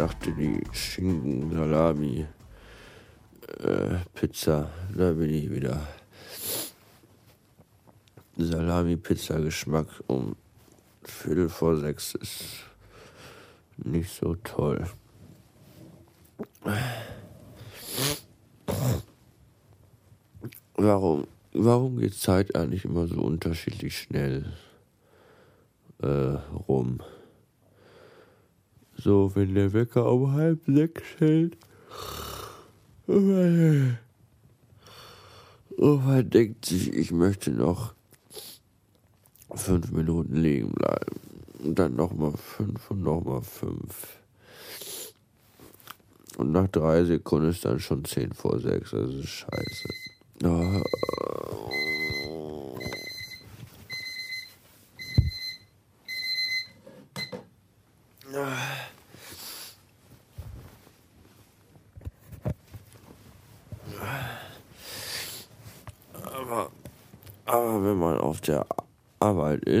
Sagte die Schinken, Salami, äh, Pizza. Da bin ich wieder. Salami-Pizza-Geschmack um Viertel vor sechs ist nicht so toll. Warum, warum geht Zeit eigentlich immer so unterschiedlich schnell äh, rum? So, wenn der Wecker um halb sechs hält. Und man denkt sich, ich möchte noch fünf Minuten liegen bleiben. Und dann nochmal fünf und nochmal fünf. Und nach drei Sekunden ist dann schon zehn vor sechs. Ist scheiße. Oh. Aber, aber wenn man auf der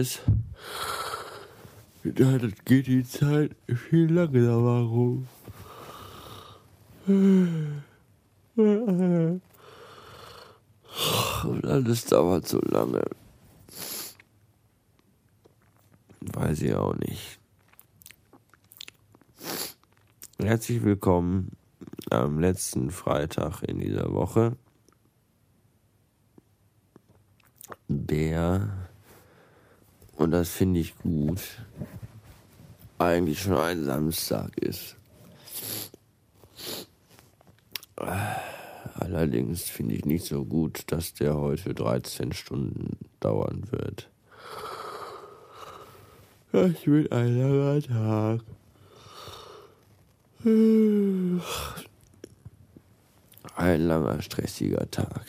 Ist, dann geht die Zeit viel langsamer rum. Und alles dauert so lange. Weiß ich auch nicht. Herzlich willkommen am letzten Freitag in dieser Woche. Der, und das finde ich gut, eigentlich schon ein Samstag ist. Allerdings finde ich nicht so gut, dass der heute 13 Stunden dauern wird. Das wird ein langer Tag. Ein langer, stressiger Tag.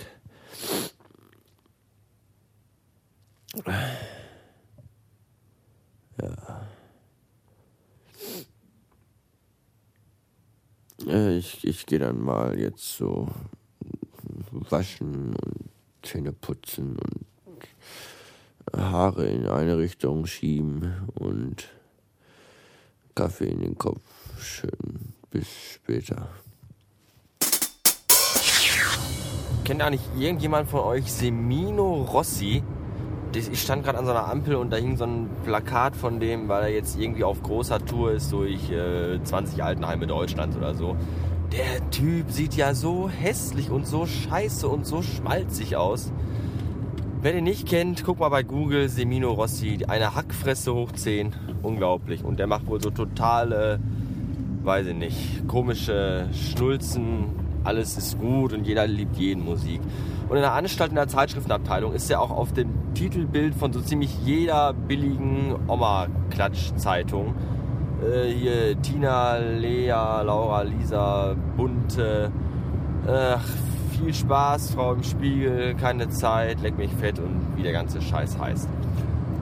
Ja. Ich, ich gehe dann mal jetzt so waschen und Zähne putzen und Haare in eine Richtung schieben und Kaffee in den Kopf schön. Bis später. Kennt eigentlich irgendjemand von euch Semino Rossi? Ich stand gerade an so einer Ampel und da hing so ein Plakat von dem, weil er jetzt irgendwie auf großer Tour ist durch äh, 20 Altenheime Deutschlands oder so. Der Typ sieht ja so hässlich und so scheiße und so schmalzig aus. Wer den nicht kennt, guck mal bei Google Semino Rossi, eine Hackfresse hoch 10. Unglaublich. Und der macht wohl so totale, weiß ich nicht, komische Schnulzen. Alles ist gut und jeder liebt jeden Musik. Und in der Anstalt in der Zeitschriftenabteilung ist er auch auf dem Titelbild von so ziemlich jeder billigen Oma-Klatsch-Zeitung. Äh, hier Tina, Lea, Laura, Lisa, Bunte. Ach, viel Spaß, Frau im Spiegel, keine Zeit, leck mich fett und wie der ganze Scheiß heißt.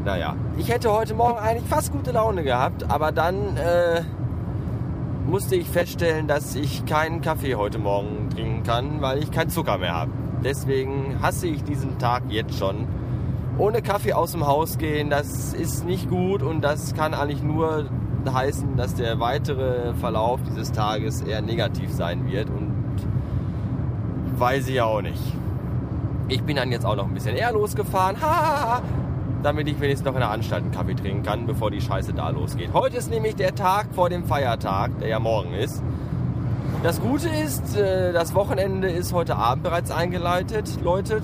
Naja, ich hätte heute Morgen eigentlich fast gute Laune gehabt, aber dann äh, musste ich feststellen, dass ich keinen Kaffee heute Morgen trinken kann, weil ich keinen Zucker mehr habe. Deswegen hasse ich diesen Tag jetzt schon. Ohne Kaffee aus dem Haus gehen, das ist nicht gut und das kann eigentlich nur heißen, dass der weitere Verlauf dieses Tages eher negativ sein wird und weiß ich auch nicht. Ich bin dann jetzt auch noch ein bisschen eher losgefahren, damit ich wenigstens noch in der Anstalt einen Kaffee trinken kann, bevor die Scheiße da losgeht. Heute ist nämlich der Tag vor dem Feiertag, der ja morgen ist. Das Gute ist, äh, das Wochenende ist heute Abend bereits eingeleitet, läutet,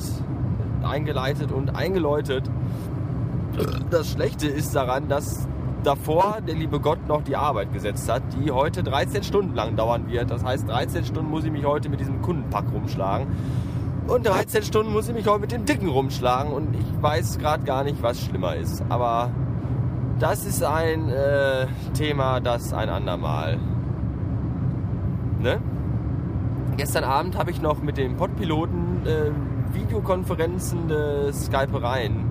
eingeleitet und eingeläutet. Das Schlechte ist daran, dass davor der liebe Gott noch die Arbeit gesetzt hat, die heute 13 Stunden lang dauern wird. Das heißt, 13 Stunden muss ich mich heute mit diesem Kundenpack rumschlagen. Und 13 Stunden muss ich mich heute mit dem Dicken rumschlagen. Und ich weiß gerade gar nicht, was schlimmer ist. Aber das ist ein äh, Thema, das ein andermal Ne? Gestern Abend habe ich noch mit dem Podpiloten äh, Videokonferenzen des Skypereien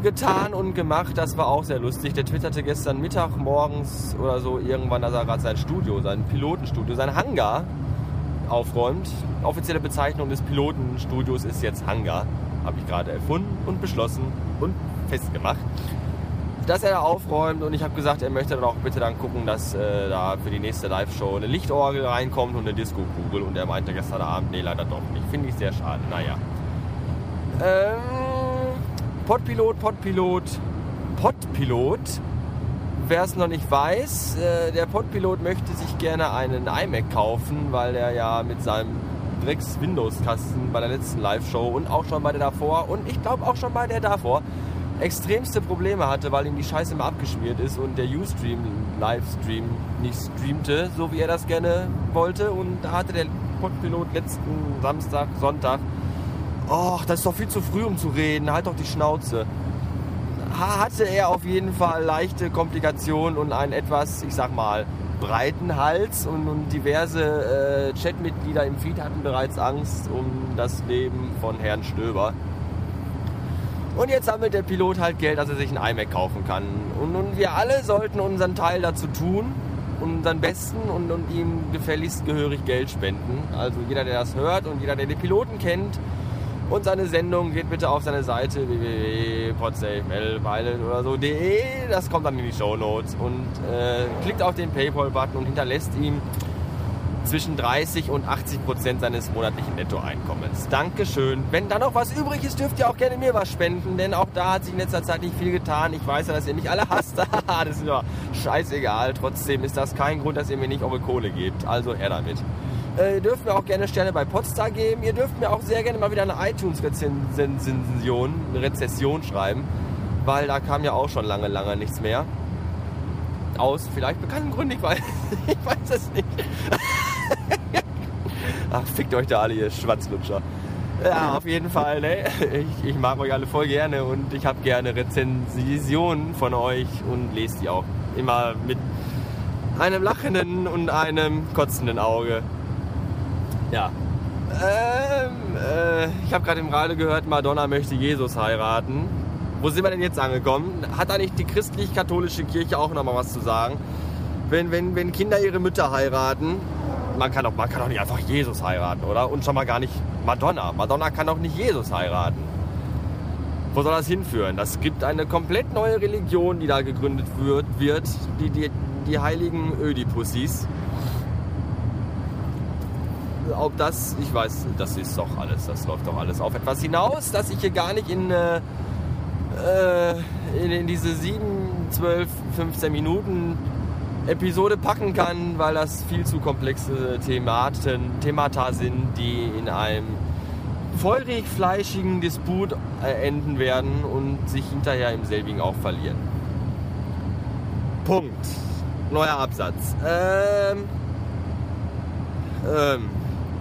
getan und gemacht. Das war auch sehr lustig. Der twitterte gestern Mittag, morgens oder so irgendwann, dass er gerade sein Studio, sein Pilotenstudio, sein Hangar aufräumt. Offizielle Bezeichnung des Pilotenstudios ist jetzt Hangar. Habe ich gerade erfunden und beschlossen und festgemacht. dass er da aufräumt und ich habe gesagt, er möchte dann auch bitte dann gucken, dass äh, da für die nächste Live-Show eine Lichtorgel reinkommt und eine Disco-Kugel und er meinte gestern Abend, nee, leider doch nicht. Finde ich sehr schade, naja. Ähm, Podpilot, Podpilot, Podpilot. Wer es noch nicht weiß, äh, der Podpilot möchte sich gerne einen iMac kaufen, weil er ja mit seinem Drecks Windows-Kasten bei der letzten Live-Show und auch schon bei der davor und ich glaube auch schon bei der davor extremste Probleme hatte, weil ihm die Scheiße immer abgeschmiert ist und der Ustream Livestream nicht streamte, so wie er das gerne wollte. Und da hatte der Podpilot letzten Samstag, Sonntag, ach, das ist doch viel zu früh, um zu reden, halt doch die Schnauze. Hatte er auf jeden Fall leichte Komplikationen und einen etwas, ich sag mal, breiten Hals und, und diverse äh, Chatmitglieder im Feed hatten bereits Angst um das Leben von Herrn Stöber. Und jetzt sammelt der Pilot halt Geld, dass er sich ein iMac kaufen kann. Und, und wir alle sollten unseren Teil dazu tun, unseren Besten und, und ihm gefälligst gehörig Geld spenden. Also jeder, der das hört und jeder, der den Piloten kennt und seine Sendung, geht bitte auf seine Seite www.podsafemail oder so.de. Das kommt dann in die Show Notes und äh, klickt auf den Paypal-Button und hinterlässt ihm zwischen 30 und 80 Prozent seines monatlichen Nettoeinkommens. Dankeschön. Wenn da noch was übrig ist, dürft ihr auch gerne mir was spenden, denn auch da hat sich in letzter Zeit nicht viel getan. Ich weiß ja, dass ihr mich alle hasst. das ist mir scheißegal. Trotzdem ist das kein Grund, dass ihr mir nicht eure Kohle gebt. Also er damit. Äh, ihr dürft mir auch gerne Sterne bei Podstar geben. Ihr dürft mir auch sehr gerne mal wieder eine iTunes-Rezension, Rezession schreiben, weil da kam ja auch schon lange, lange nichts mehr. Aus vielleicht bekannten Gründen, ich weiß, ich weiß es nicht. Ach, fickt euch da alle, ihr Schwanzlutscher. Ja, auf jeden Fall. Ne? Ich, ich, mag euch alle voll gerne und ich habe gerne Rezensionen von euch und lese die auch immer mit einem lachenden und einem kotzenden Auge. Ja. Ähm, äh, ich habe gerade im Radio gehört, Madonna möchte Jesus heiraten. Wo sind wir denn jetzt angekommen? Hat nicht die christlich-katholische Kirche auch noch mal was zu sagen? Wenn, wenn, wenn Kinder ihre Mütter heiraten, man kann, doch, man kann doch nicht einfach Jesus heiraten, oder? Und schon mal gar nicht Madonna. Madonna kann doch nicht Jesus heiraten. Wo soll das hinführen? Das gibt eine komplett neue Religion, die da gegründet wird, wird die, die, die heiligen Ödipussis. Ob das, ich weiß, das ist doch alles, das läuft doch alles auf etwas hinaus, dass ich hier gar nicht in, äh, in, in diese 7, 12, 15 Minuten Episode packen kann, weil das viel zu komplexe Thematen, Themata sind, die in einem feurig fleischigen Disput äh, enden werden und sich hinterher im selbigen auch verlieren. Punkt. Neuer Absatz. Ähm, ähm,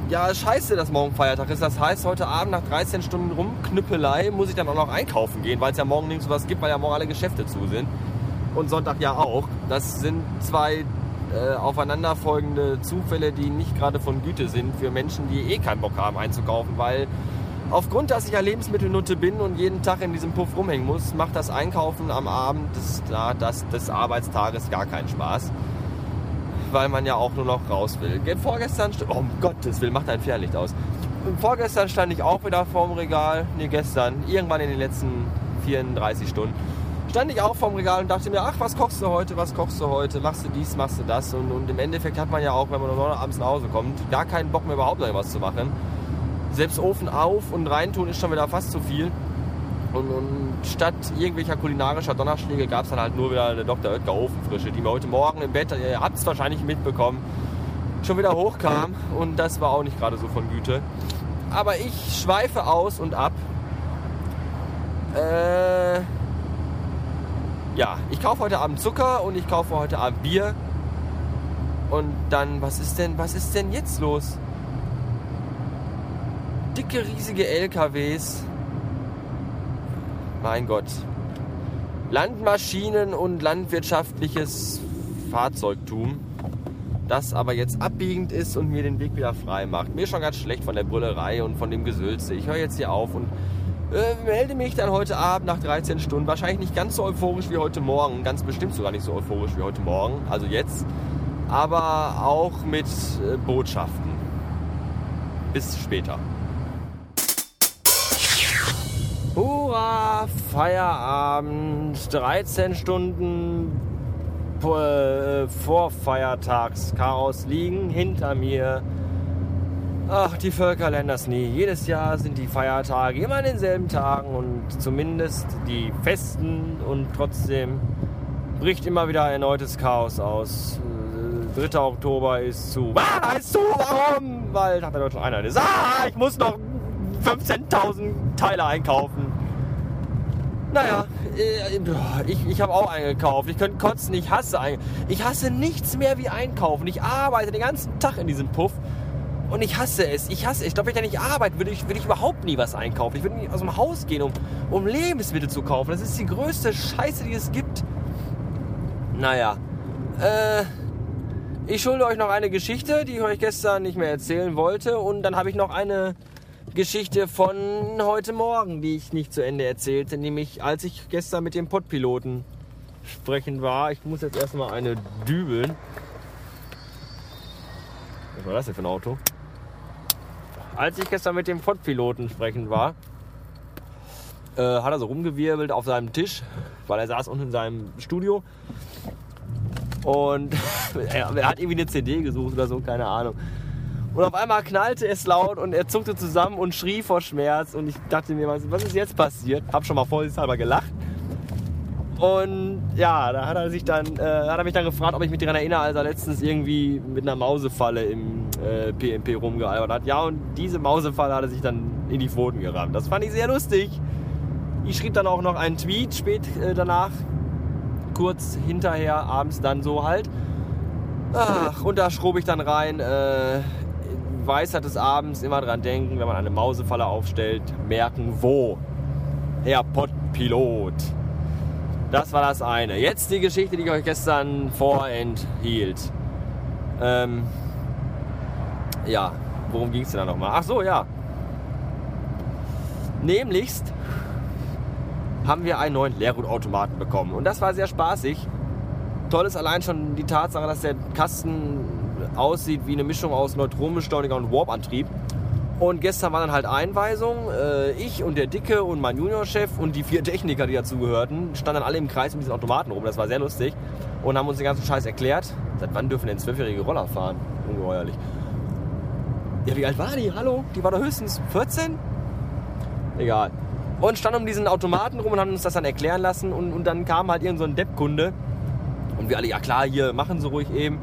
ja, scheiße, dass morgen Feiertag ist. Das heißt, heute Abend nach 13 Stunden Rumknüppelei muss ich dann auch noch einkaufen gehen, weil es ja morgen nirgends was gibt, weil ja morgen alle Geschäfte zu sind und Sonntag ja auch. Das sind zwei äh, aufeinanderfolgende Zufälle, die nicht gerade von Güte sind für Menschen, die eh keinen Bock haben einzukaufen, weil aufgrund, dass ich ja Lebensmittelnutte bin und jeden Tag in diesem Puff rumhängen muss, macht das Einkaufen am Abend des, des, des Arbeitstages gar keinen Spaß. Weil man ja auch nur noch raus will. Vorgestern, oh um Gottes Willen, macht ein Fährlicht aus. Vorgestern stand ich auch wieder vorm Regal, nee gestern, irgendwann in den letzten 34 Stunden stand ich auch vorm Regal und dachte mir, ach, was kochst du heute, was kochst du heute, machst du dies, machst du das. Und, und im Endeffekt hat man ja auch, wenn man 9 Uhr abends nach Hause kommt, gar keinen Bock mehr überhaupt irgendwas zu machen. Selbst Ofen auf und reintun ist schon wieder fast zu viel. Und, und statt irgendwelcher kulinarischer Donnerschläge gab es dann halt nur wieder eine Dr. Oetker Ofenfrische, die mir heute Morgen im Bett, ihr habt es wahrscheinlich mitbekommen, schon wieder hochkam. Und das war auch nicht gerade so von Güte. Aber ich schweife aus und ab. Äh, ja, ich kaufe heute Abend Zucker und ich kaufe heute Abend Bier. Und dann, was ist denn, was ist denn jetzt los? Dicke, riesige LKWs. Mein Gott. Landmaschinen und landwirtschaftliches Fahrzeugtum, das aber jetzt abbiegend ist und mir den Weg wieder frei macht. Mir ist schon ganz schlecht von der Brüllerei und von dem Gesülze. Ich höre jetzt hier auf und äh, melde mich dann heute Abend nach 13 Stunden. Wahrscheinlich nicht ganz so euphorisch wie heute Morgen. Ganz bestimmt sogar nicht so euphorisch wie heute Morgen. Also jetzt. Aber auch mit äh, Botschaften. Bis später. Feierabend, 13 Stunden äh, vor Feiertagschaos liegen hinter mir. Ach, die Völker lernen das nie. Jedes Jahr sind die Feiertage immer an denselben Tagen und zumindest die festen und trotzdem bricht immer wieder erneutes Chaos aus. 3. Äh, Oktober ist zu. Ah, ist zu, warum? Weil Tag der Deutschen Einheit ist. Ah, ich muss noch 15.000 Teile einkaufen. Naja, äh, ich, ich habe auch eingekauft. Ich könnte kotzen, ich hasse Ich hasse nichts mehr wie einkaufen. Ich arbeite den ganzen Tag in diesem Puff und ich hasse es. Ich hasse es. Ich glaube, wenn ich da nicht arbeiten würde, ich, würde ich überhaupt nie was einkaufen. Ich würde nicht aus dem Haus gehen, um, um Lebensmittel zu kaufen. Das ist die größte Scheiße, die es gibt. Naja. Äh, ich schulde euch noch eine Geschichte, die ich euch gestern nicht mehr erzählen wollte. Und dann habe ich noch eine Geschichte von heute Morgen, die ich nicht zu Ende erzählte. Nämlich, als ich gestern mit dem Pottpiloten sprechen war. Ich muss jetzt erstmal eine dübeln. Was war das denn für ein Auto? Als ich gestern mit dem Ford-Piloten sprechen war, äh, hat er so rumgewirbelt auf seinem Tisch, weil er saß unten in seinem Studio. Und er hat irgendwie eine CD gesucht oder so, keine Ahnung. Und auf einmal knallte es laut und er zuckte zusammen und schrie vor Schmerz. Und ich dachte mir, was, ist jetzt passiert? Hab schon mal vorsichtshalber gelacht. Und ja, da hat er sich dann, äh, hat er mich dann gefragt, ob ich mich daran erinnere, als er letztens irgendwie mit einer Mausefalle im äh, PMP rumgealbert hat. Ja, und diese Mausefalle hat er sich dann in die Pfoten gerammt. Das fand ich sehr lustig. Ich schrieb dann auch noch einen Tweet spät äh, danach, kurz hinterher, abends dann so halt. Ach, und da schrob ich dann rein, äh, Weisheit des Abends immer dran denken, wenn man eine Mausefalle aufstellt, merken wo. Herr Pottpilot. Das war das eine. Jetzt die Geschichte, die ich euch gestern vorenthielt. Ähm, ja, worum ging es denn da nochmal? Ach so, ja. Nämlichst haben wir einen neuen Leergutautomaten bekommen. Und das war sehr spaßig. Toll ist allein schon die Tatsache, dass der Kasten aussieht wie eine Mischung aus Neutronenbeschleuniger und Warp-Antrieb. Und gestern war dann halt Einweisung. Äh, ich und der Dicke und mein Juniorchef und die vier Techniker, die dazugehörten, standen alle im Kreis um diesen Automaten rum. Das war sehr lustig. Und haben uns den ganzen Scheiß erklärt. Seit wann dürfen denn zwölfjährige Roller fahren? Ungeheuerlich. Ja, wie alt war die? Hallo? Die war doch höchstens 14? Egal. Und standen um diesen Automaten rum und haben uns das dann erklären lassen. Und, und dann kam halt irgend so ein Deppkunde. Und wir alle, ja klar, hier, machen Sie ruhig eben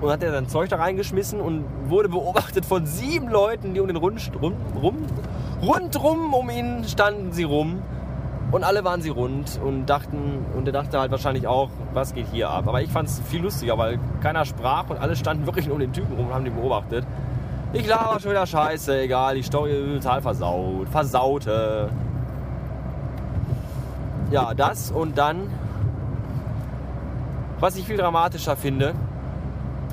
und hat er sein Zeug da reingeschmissen und wurde beobachtet von sieben Leuten, die um den Rund, rum, rum, rundrum um ihn standen sie rum. Und alle waren sie rund und dachten, und er dachte halt wahrscheinlich auch, was geht hier ab. Aber ich fand es viel lustiger, weil keiner sprach und alle standen wirklich um den Typen rum und haben den beobachtet. Ich laber schon wieder scheiße, egal, die Story ist total versaut. Versaute. Ja, das und dann, was ich viel dramatischer finde,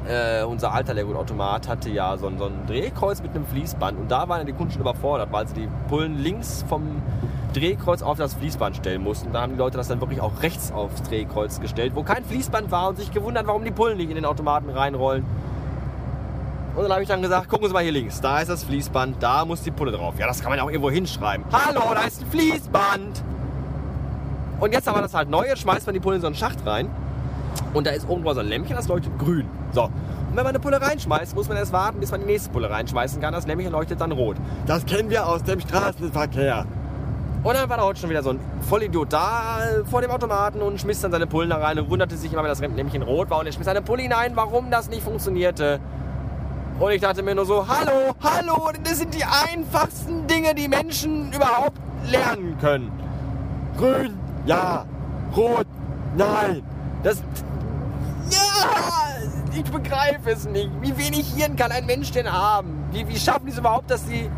äh, unser alter Leergutautomat hatte ja so so ein, Drehkreuz mit einem Fließband und da waren die Kunden schon überfordert, weil sie die Pullen links vom Drehkreuz auf das Fließband stellen mussten. Da haben die Leute das dann wirklich auch rechts aufs Drehkreuz gestellt, wo kein Fließband war und sich gewundert, warum die Pullen nicht in den Automaten reinrollen. Und dann habe ich dann gesagt, gucken Sie mal hier links, da ist das Fließband, da muss die Pulle drauf. Ja, das kann man ja auch irgendwo hinschreiben. Hallo, da ist ein Fließband! Und jetzt haben wir das halt neu, jetzt schmeißt man die Pulle in so einen Schacht rein und da ist oben drüber so ein Lämpchen, das leuchtet grün. So. Und wenn man eine Pulle reinschmeißt, muss man erst warten, bis man die nächste Pulle reinschmeißen kann. Das Lämpchen leuchtet dann rot. Das kennen wir aus dem Straßenverkehr. Und dann war da heute schon wieder so ein Vollidiot da vor dem Automaten und schmiss dann seine Pullen da rein und wunderte sich immer, wenn das Lämpchen rot war. Und er schmiss seine Pulle hinein, warum das nicht funktionierte. Und ich dachte mir nur so, hallo, hallo, das sind die einfachsten Dinge, die Menschen überhaupt lernen können. Grün, ja. Rot, nein. Das, ich begreife es nicht. Wie wenig Hirn kann ein Mensch denn haben? Wie, wie schaffen die es überhaupt, dass sie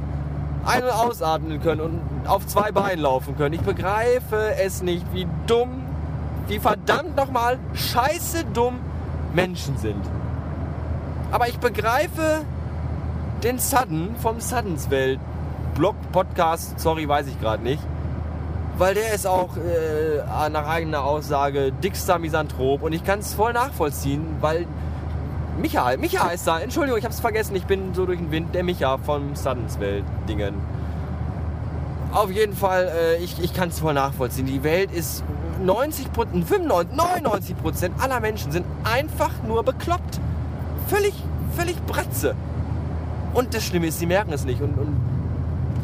ein- und ausatmen können und auf zwei Beinen laufen können? Ich begreife es nicht, wie dumm, wie verdammt nochmal scheiße dumm Menschen sind. Aber ich begreife den Sudden vom Suddens Welt Blog, Podcast, sorry, weiß ich gerade nicht weil der ist auch äh, nach eigener Aussage dickster Misanthrop und ich kann es voll nachvollziehen, weil Micha, Micha ist da, Entschuldigung, ich habe es vergessen, ich bin so durch den Wind, der Micha vom Suddens Welt Dingen. auf jeden Fall, äh, ich, ich kann es voll nachvollziehen. Die Welt ist 90% 95, 99 Prozent aller Menschen sind einfach nur bekloppt. Völlig, völlig Bratze. Und das Schlimme ist, sie merken es nicht. Und, und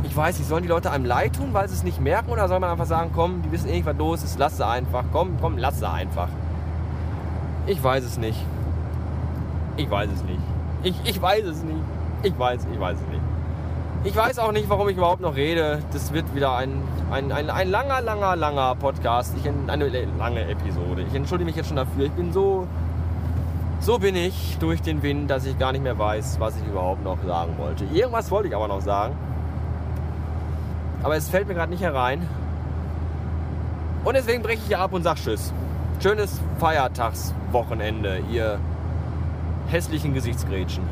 ich weiß nicht, sollen die Leute einem leid tun, weil sie es nicht merken? Oder soll man einfach sagen, komm, die wissen eh nicht, was los ist, lass sie einfach. Komm, komm, lass sie einfach. Ich weiß es nicht. Ich weiß es nicht. Ich, ich weiß es nicht. Ich weiß, ich weiß es nicht. Ich weiß auch nicht, warum ich überhaupt noch rede. Das wird wieder ein, ein, ein, ein langer, langer, langer Podcast. Ich, eine lange Episode. Ich entschuldige mich jetzt schon dafür. Ich bin so, so bin ich durch den Wind, dass ich gar nicht mehr weiß, was ich überhaupt noch sagen wollte. Irgendwas wollte ich aber noch sagen. Aber es fällt mir gerade nicht herein. Und deswegen breche ich hier ab und sage Tschüss. Schönes Feiertagswochenende, ihr hässlichen Gesichtsgrätschen.